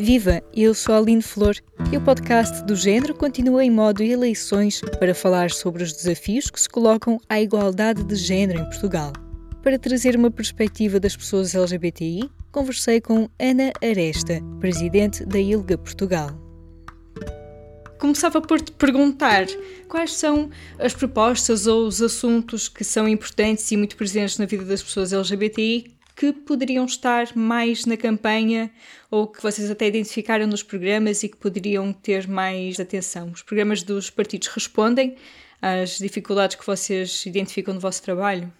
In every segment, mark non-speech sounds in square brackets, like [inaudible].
Viva! Eu sou a Aline Flor e o podcast do Género continua em modo eleições para falar sobre os desafios que se colocam à igualdade de género em Portugal. Para trazer uma perspectiva das pessoas LGBTI, conversei com Ana Aresta, presidente da ILGA Portugal. Começava por te perguntar quais são as propostas ou os assuntos que são importantes e muito presentes na vida das pessoas LGBTI que poderiam estar mais na campanha ou que vocês até identificaram nos programas e que poderiam ter mais atenção? Os programas dos partidos respondem às dificuldades que vocês identificam no vosso trabalho?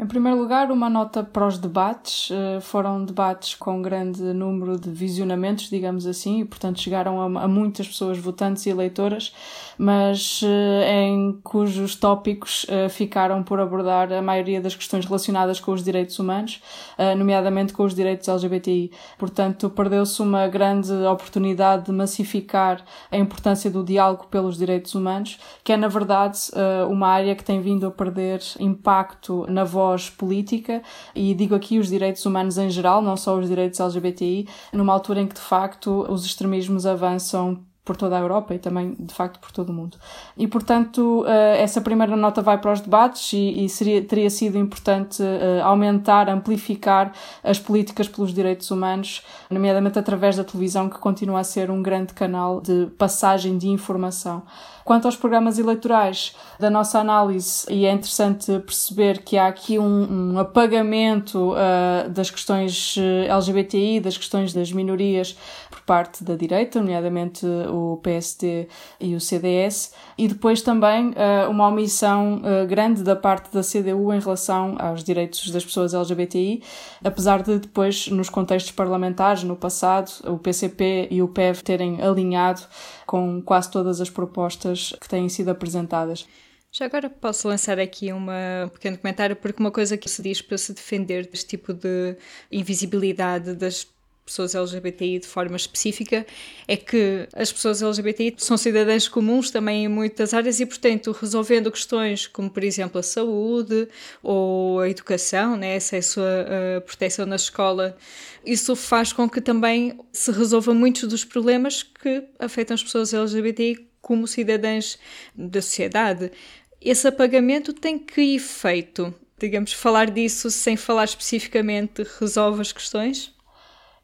Em primeiro lugar, uma nota para os debates. Eh, foram debates com grande número de visionamentos, digamos assim, e portanto chegaram a, a muitas pessoas votantes e eleitoras, mas eh, em cujos tópicos eh, ficaram por abordar a maioria das questões relacionadas com os direitos humanos, nomeadamente com os direitos LGBTI. Portanto, perdeu-se uma grande oportunidade de massificar a importância do diálogo pelos direitos humanos, que é, na verdade, uma área que tem vindo a perder impacto na voz voz política, e digo aqui os direitos humanos em geral, não só os direitos LGBTI, numa altura em que de facto os extremismos avançam por toda a Europa e também, de facto, por todo o mundo. E, portanto, eh, essa primeira nota vai para os debates e, e seria, teria sido importante eh, aumentar, amplificar as políticas pelos direitos humanos, nomeadamente através da televisão, que continua a ser um grande canal de passagem de informação. Quanto aos programas eleitorais, da nossa análise, e é interessante perceber que há aqui um, um apagamento uh, das questões LGBTI, das questões das minorias por parte da direita, nomeadamente o PSD e o CDS, e depois também uh, uma omissão uh, grande da parte da CDU em relação aos direitos das pessoas LGBTI, apesar de depois, nos contextos parlamentares, no passado, o PCP e o PEV terem alinhado com quase todas as propostas que têm sido apresentadas. Já agora posso lançar aqui um pequeno comentário, porque uma coisa que se diz para se defender deste tipo de invisibilidade das pessoas LGBTI de forma específica é que as pessoas LGBTI são cidadãos comuns também em muitas áreas e, portanto, resolvendo questões como, por exemplo, a saúde ou a educação, né, acesso à proteção na escola, isso faz com que também se resolvam muitos dos problemas que afetam as pessoas LGBTI como cidadãs da sociedade. Esse apagamento tem que efeito? Digamos, falar disso sem falar especificamente resolve as questões?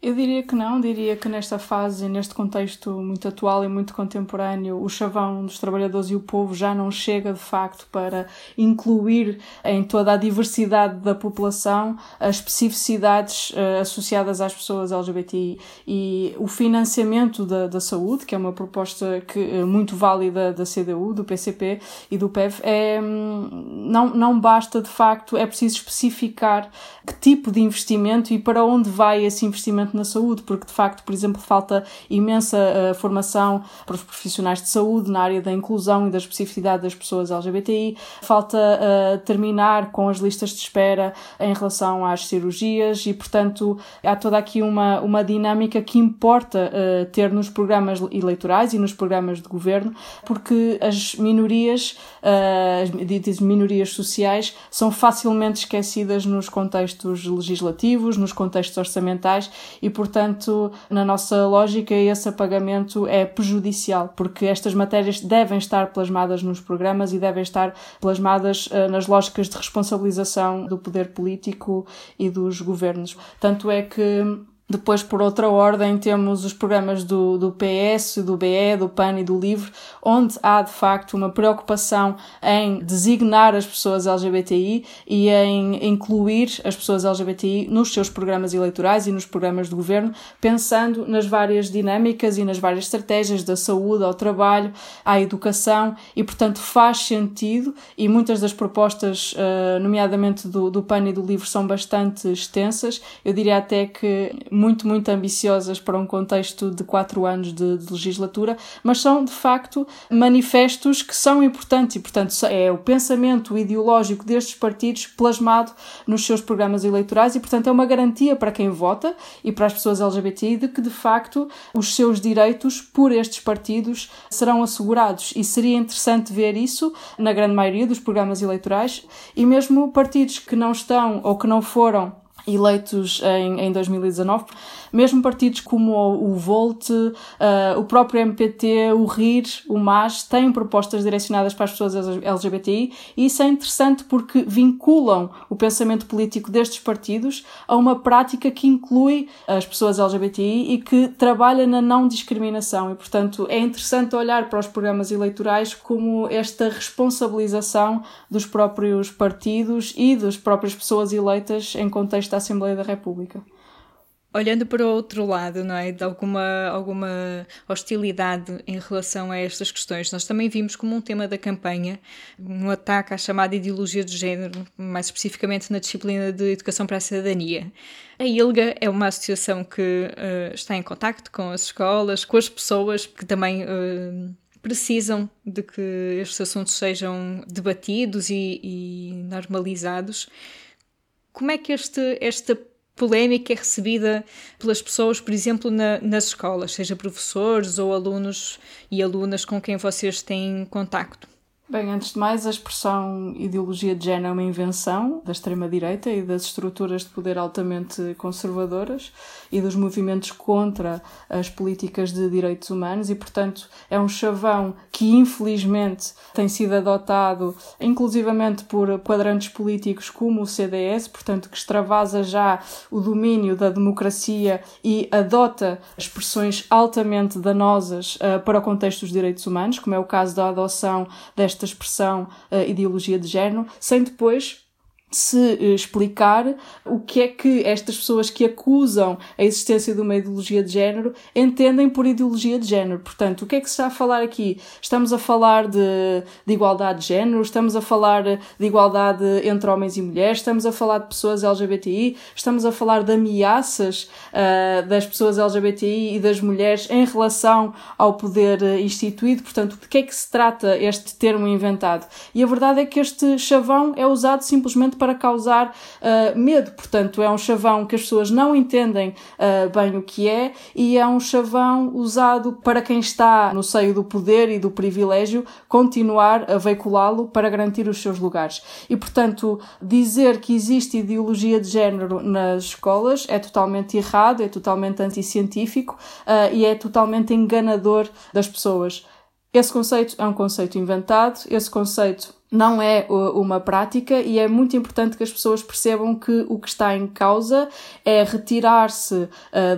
Eu diria que não, diria que nesta fase, neste contexto muito atual e muito contemporâneo, o chavão dos trabalhadores e o povo já não chega de facto para incluir em toda a diversidade da população as especificidades uh, associadas às pessoas LGBTI e o financiamento da, da saúde, que é uma proposta que, uh, muito válida da CDU, do PCP e do PEV, é, hum, não, não basta de facto, é preciso especificar que tipo de investimento e para onde vai esse investimento na saúde, porque de facto, por exemplo, falta imensa uh, formação para os profissionais de saúde na área da inclusão e da especificidade das pessoas LGBTI, falta uh, terminar com as listas de espera em relação às cirurgias e, portanto, há toda aqui uma, uma dinâmica que importa uh, ter nos programas eleitorais e nos programas de governo, porque as minorias, as ditas minorias sociais, são facilmente esquecidas nos contextos legislativos, nos contextos orçamentais e, portanto, na nossa lógica, esse apagamento é prejudicial, porque estas matérias devem estar plasmadas nos programas e devem estar plasmadas uh, nas lógicas de responsabilização do poder político e dos governos. Tanto é que depois, por outra ordem, temos os programas do, do PS, do BE, do PAN e do LIVRE, onde há de facto uma preocupação em designar as pessoas LGBTI e em incluir as pessoas LGBTI nos seus programas eleitorais e nos programas de governo, pensando nas várias dinâmicas e nas várias estratégias da saúde ao trabalho, à educação e, portanto, faz sentido e muitas das propostas, eh, nomeadamente do, do PAN e do LIVRE, são bastante extensas. Eu diria até que muito, muito ambiciosas para um contexto de quatro anos de, de, legislatura, mas são de facto manifestos que são importantes e, portanto, é o pensamento ideológico destes partidos plasmado nos seus programas eleitorais e, portanto, é uma garantia para quem vota e para as pessoas LGBTI de que, de facto, os seus direitos por estes partidos serão assegurados. E seria interessante ver isso na grande maioria dos programas eleitorais e mesmo partidos que não estão ou que não foram eleitos em, em 2019. Mesmo partidos como o, Volt, uh, o próprio MPT, o RIR, o MAS, têm propostas direcionadas para as pessoas LGBTI e isso é interessante porque vinculam o pensamento político destes partidos a uma prática que inclui as pessoas LGBTI e que trabalha na não discriminação. E, portanto, é interessante olhar para os programas eleitorais como esta responsabilização dos próprios partidos e das próprias pessoas eleitas em contexto da Assembleia da República olhando para o outro lado, não é, de alguma, alguma hostilidade em relação a estas questões, nós também vimos como um tema da campanha um ataque à chamada ideologia de género, mais especificamente na disciplina de Educação para a Cidadania. A ILGA é uma associação que uh, está em contacto com as escolas, com as pessoas que também uh, precisam de que estes assuntos sejam debatidos e, e normalizados. Como é que este, esta polémica é recebida pelas pessoas, por exemplo, na, nas escolas, seja professores ou alunos e alunas com quem vocês têm contacto? Bem, antes de mais, a expressão ideologia de género é uma invenção da extrema-direita e das estruturas de poder altamente conservadoras e dos movimentos contra as políticas de direitos humanos e, portanto, é um chavão que infelizmente tem sido adotado inclusivamente por quadrantes políticos como o CDS, portanto, que extravasa já o domínio da democracia e adota expressões altamente danosas uh, para o contexto dos direitos humanos, como é o caso da adoção desta esta expressão uh, ideologia de género, sem depois se eh, explicar o que é que estas pessoas que acusam a existência de uma ideologia de género entendem por ideologia de género. Portanto, o que é que se está a falar aqui? Estamos a falar de, de igualdade de género, estamos a falar de igualdade entre homens e mulheres, estamos a falar de pessoas LGBTI, estamos a falar de ameaças uh, das pessoas LGBTI e das mulheres em relação ao poder eh, instituído. Portanto, de que é que se trata este termo inventado? E a verdade é que este chavão é usado simplesmente para causar uh, medo. Portanto, é um chavão que as pessoas não entendem uh, bem o que é e é um chavão usado para quem está no seio do poder e do privilégio continuar a veiculá-lo para garantir os seus lugares. E, portanto, dizer que existe ideologia de género nas escolas é totalmente errado, é totalmente anticientífico uh, e é totalmente enganador das pessoas. Esse conceito é um conceito inventado, esse conceito não é uma prática e é muito importante que as pessoas percebam que o que está em causa é retirar-se uh,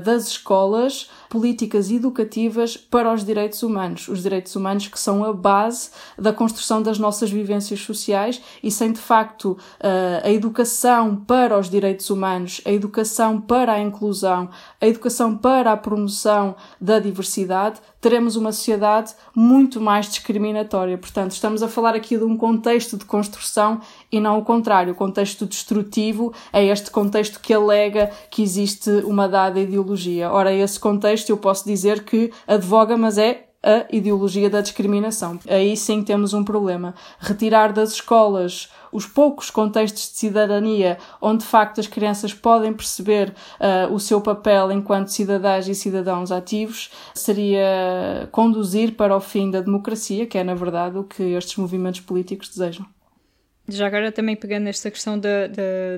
das escolas políticas educativas para os direitos humanos. Os direitos humanos que são a base da construção das nossas vivências sociais e sem de facto uh, a educação para os direitos humanos, a educação para a inclusão, a educação para a promoção da diversidade, teremos uma sociedade muito mais discriminatória. Portanto, estamos a falar aqui de um contexto de construção e não o contrário. O contexto destrutivo é este contexto que alega que existe uma dada ideologia. Ora, esse contexto eu posso dizer que advoga, mas é a ideologia da discriminação. Aí sim temos um problema. Retirar das escolas os poucos contextos de cidadania onde de facto as crianças podem perceber uh, o seu papel enquanto cidadãs e cidadãos ativos seria conduzir para o fim da democracia, que é na verdade o que estes movimentos políticos desejam. Já agora também pegando nesta questão da,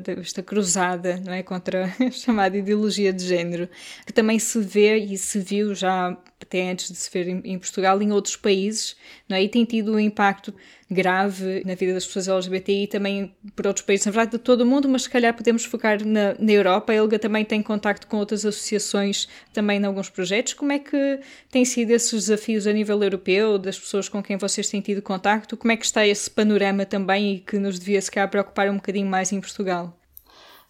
desta cruzada não é, contra [laughs] a chamada ideologia de género, que também se vê e se viu já até antes de se ver em, em Portugal em outros países, não é? e tem tido um impacto grave na vida das pessoas LGBTI também por outros países, na verdade de todo o mundo, mas se calhar podemos focar na, na Europa. A Elga também tem contacto com outras associações também em alguns projetos. Como é que têm sido esses desafios a nível europeu, das pessoas com quem vocês têm tido contacto? Como é que está esse panorama também e que nos devia se calhar preocupar um bocadinho mais em Portugal?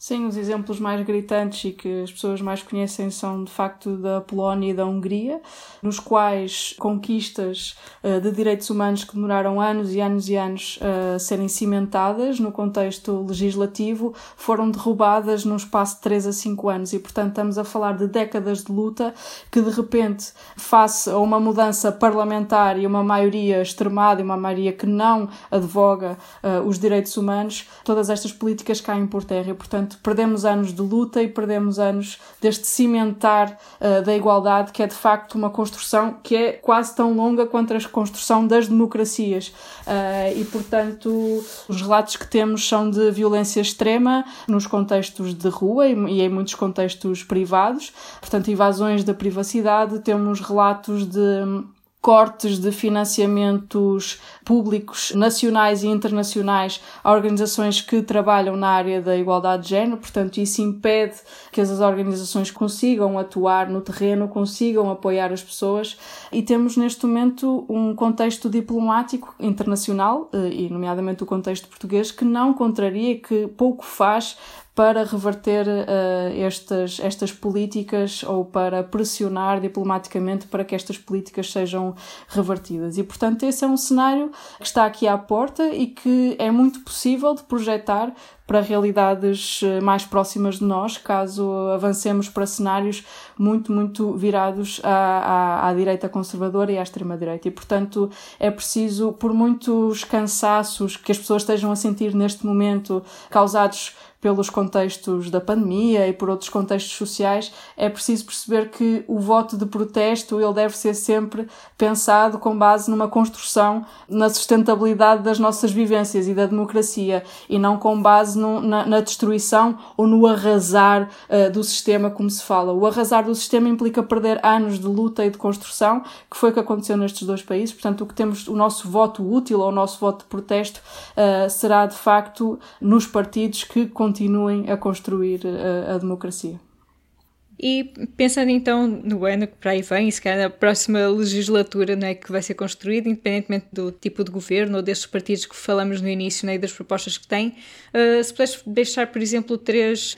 Sim, os exemplos mais gritantes e que as pessoas mais conhecem são de facto da Polónia e da Hungria, nos quais conquistas uh, de direitos humanos que demoraram anos e anos e anos a serem cimentadas no contexto legislativo foram derrubadas num espaço de 3 a 5 anos. E, portanto, estamos a falar de décadas de luta que, de repente, face a uma mudança parlamentar e uma maioria extremada e uma maioria que não advoga uh, os direitos humanos, todas estas políticas caem por terra. E, portanto, portanto, perdemos anos de luta e perdemos anos deste cimentar uh, da igualdade, que é de facto uma construção que é quase tão longa quanto a construção das democracias. Uh, e, portanto, os relatos que temos são de violência extrema nos contextos de rua e, e em muitos contextos privados, portanto, invasões da privacidade, temos relatos de cortes de financiamentos públicos nacionais e internacionais a organizações que trabalham na área da igualdade de género, portanto, isso impede que as organizações consigam atuar no terreno, consigam apoiar as pessoas. E temos neste momento um contexto diplomático internacional, eh, e nomeadamente o contexto português, que não contraria, que pouco faz para reverter uh, estas, estas políticas ou para pressionar diplomaticamente para que estas políticas sejam revertidas. E, portanto, esse é um cenário que está aqui à porta e que é muito possível de projetar para realidades eh, mais próximas de nós, caso avancemos para cenários muito, muito virados à, à, à direita conservadora e à extrema-direita. E, portanto, é preciso, por muitos cansaços que as pessoas estejam a sentir neste momento, causados pelos contextos da pandemia e por outros contextos sociais, é preciso perceber que o voto de protesto ele deve ser sempre pensado com base numa construção na sustentabilidade das nossas vivências e da democracia e não com base no, na, na, destruição ou no arrasar uh, do sistema, como se fala. O arrasar do sistema implica perder anos de luta e de construção, que foi o que aconteceu nestes dois países. Portanto, o que temos, o nosso voto útil ou o nosso voto de protesto uh, será de facto nos partidos que continuem a construir a, a democracia. E pensando então no ano que para aí vem, se calhar na próxima legislatura né, que vai ser construída, independentemente do tipo de governo ou destes partidos que falamos no início né, e das propostas que têm, uh, se puderes deixar, por exemplo, três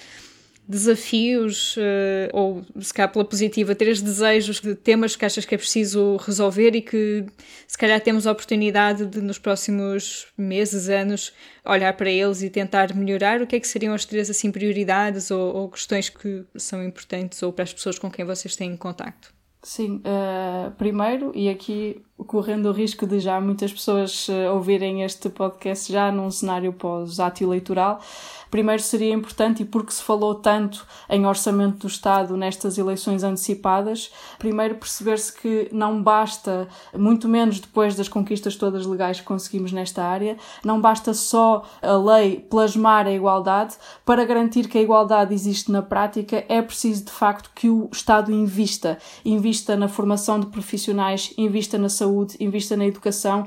desafios, uh, ou se calhar pela positiva, três desejos de temas que achas que é preciso resolver e que se calhar temos a oportunidade de nos próximos meses, anos, olhar para eles e tentar melhorar, o que é que seriam as três assim prioridades ou, ou questões que são importantes ou para as pessoas com quem vocês têm contacto? Sim, uh, primeiro, e aqui correndo o risco de já muitas pessoas uh, ouvirem este podcast já num cenário pós-ato eleitoral, primeiro seria importante, e porque se falou tanto em orçamento do Estado nestas eleições antecipadas, primeiro perceber-se que não basta, muito menos depois das conquistas todas legais que conseguimos nesta área, não basta só a lei plasmar a igualdade, para garantir que a igualdade existe na prática, é preciso de facto que o Estado invista, invista na formação de profissionais, invista na saúde, invista na educação,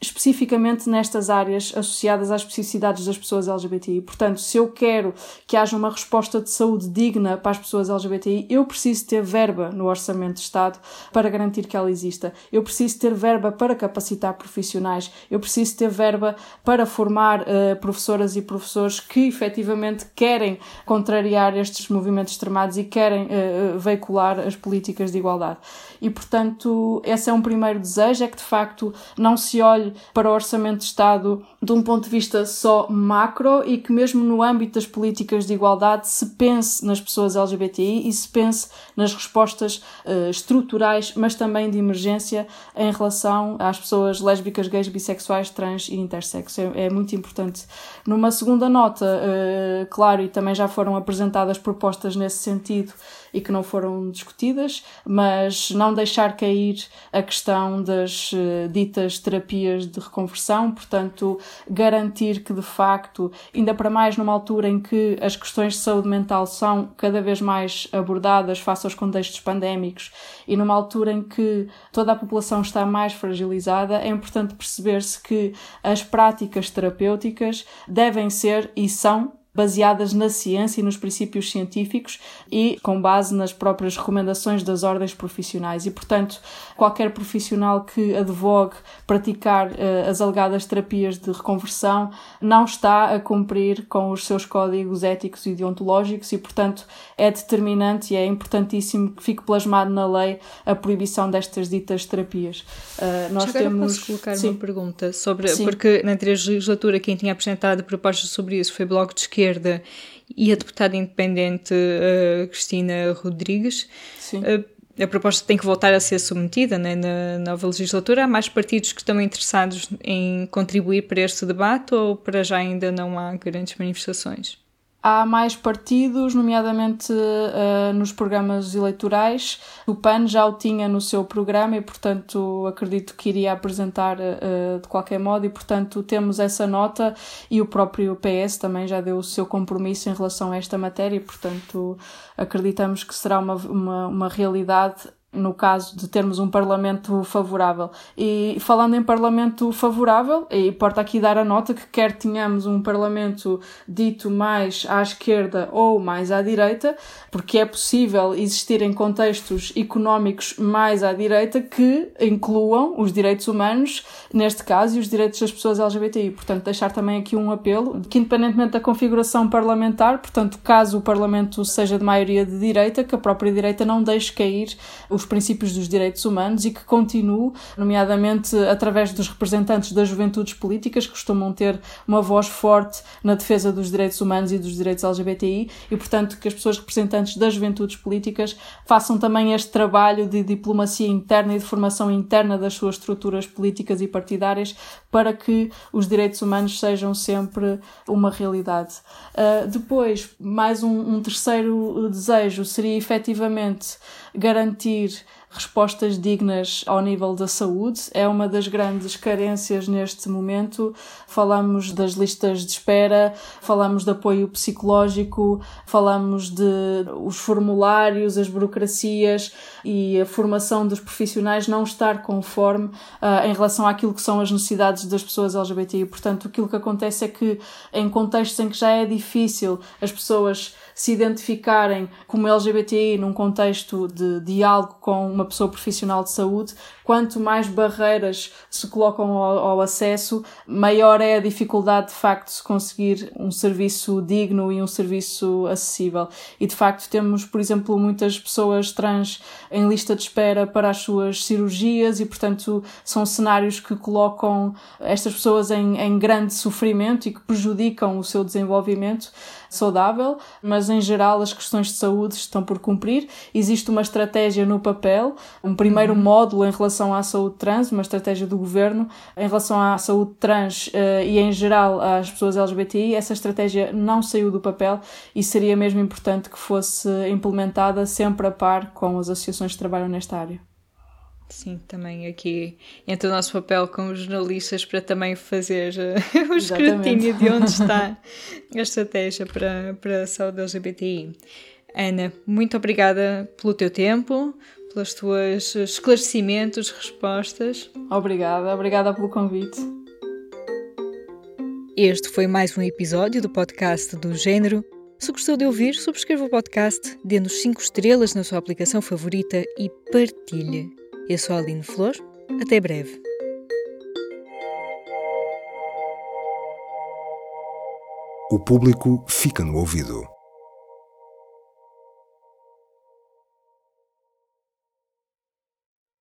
especificamente nestas áreas associadas às especificidades das pessoas LGBTI. Portanto, se eu quero que haja uma resposta de saúde digna para as pessoas LGBTI, eu preciso ter verba no orçamento de Estado para garantir que ela exista. Eu preciso ter verba para capacitar profissionais. Eu preciso ter verba para formar uh, professoras e professores que efetivamente querem contrariar estes movimentos extremados e querem uh, veicular as políticas de igualdade. E, portanto, esse é um primeiro desejo, é que de facto não se olhe para o Orçamento de Estado de um ponto de vista só macro e que mesmo no âmbito das políticas de igualdade se pense nas pessoas LGBTI e se pense nas respostas uh, estruturais, mas também de emergência em relação às pessoas lésbicas, gays, bissexuais, trans e intersexo. É, é muito importante. Numa segunda nota, uh, claro, e também já foram apresentadas propostas nesse sentido, e que não foram discutidas, mas não deixar cair a questão das uh, ditas terapias de reconversão, portanto, garantir que de facto, ainda para mais numa altura em que as questões de saúde mental são cada vez mais abordadas face aos contextos pandémicos e numa altura em que toda a população está mais fragilizada, é importante perceber-se que as práticas terapêuticas devem ser e são baseadas na ciência e nos princípios científicos e com base nas próprias recomendações das ordens profissionais. E, portanto, qualquer profissional que advogue praticar uh, as alegadas terapias de reconversão não está a cumprir com os seus códigos éticos e deontológicos e, portanto, é determinante e é importantíssimo que fique plasmado na lei a proibição destas ditas terapias. Uh, nós Já temos. Posso colocar Sim. uma pergunta sobre. Sim. Porque na anterior legislatura quem tinha apresentado propostas sobre isso foi Bloco de Esquerda esquerda e a deputada independente uh, Cristina Rodrigues. Uh, a proposta tem que voltar a ser submetida né, na nova legislatura. Há mais partidos que estão interessados em contribuir para este debate ou para já ainda não há grandes manifestações? Há mais partidos, nomeadamente uh, nos programas eleitorais. O PAN já o tinha no seu programa e, portanto, acredito que iria apresentar uh, de qualquer modo, e, portanto, temos essa nota e o próprio PS também já deu o seu compromisso em relação a esta matéria, e, portanto, acreditamos que será uma, uma, uma realidade no caso de termos um Parlamento favorável. E falando em Parlamento favorável, e importa aqui dar a nota que quer tenhamos um Parlamento dito mais à esquerda ou mais à direita, porque é possível existir em contextos económicos mais à direita que incluam os direitos humanos, neste caso, e os direitos das pessoas LGBTI. Portanto, deixar também aqui um apelo que, independentemente da configuração parlamentar, portanto, caso o Parlamento seja de maioria de direita, que a própria direita não deixe cair os os princípios dos direitos humanos e que continue, nomeadamente através dos representantes das juventudes políticas, que costumam ter uma voz forte na defesa dos direitos humanos e dos direitos LGBTI, e portanto que as pessoas representantes das juventudes políticas façam também este trabalho de diplomacia interna e de formação interna das suas estruturas políticas e partidárias para que os direitos humanos sejam sempre uma realidade. Uh, depois, mais um, um terceiro desejo seria efetivamente garantir respostas dignas ao nível da saúde. É uma das grandes carências neste momento. Falamos das listas de espera, falamos de apoio psicológico, falamos de os formulários, as burocracias e a formação dos profissionais não estar conforme uh, em relação àquilo que são as necessidades das pessoas LGBTI. Portanto, aquilo que acontece é que em contextos em que já é difícil as pessoas se identificarem como LGBTI num contexto de diálogo com uma pessoa profissional de saúde, quanto mais barreiras se colocam ao, ao, acesso, maior é a dificuldade de facto de se conseguir um serviço digno e um serviço acessível. E de facto temos, por exemplo, muitas pessoas trans em lista de espera para as suas cirurgias e, portanto, são cenários que colocam estas pessoas em, em grande sofrimento e que prejudicam o seu desenvolvimento saudável, mas em geral as questões de saúde estão por cumprir. Existe uma estratégia no papel, um primeiro uhum. módulo em relação à saúde trans, uma estratégia do governo em relação à saúde trans uh, e em geral às pessoas LGBTI. Essa estratégia não saiu do papel e seria mesmo importante que fosse implementada sempre a par com as associações que trabalham nesta área. Sim, também aqui entra o nosso papel como jornalistas para também fazer uh, [laughs] o escrutínio de onde está a estratégia para, para a saúde LGBTI. Ana, muito obrigada pelo teu tempo, pelos teus esclarecimentos, respostas. Obrigada, obrigada pelo convite. Este foi mais um episódio do podcast do Gênero. Se gostou de ouvir, subscreva o podcast, dê-nos 5 estrelas na sua aplicação favorita e partilhe. Eu sou a Aline Flor. Até breve. O público fica no ouvido.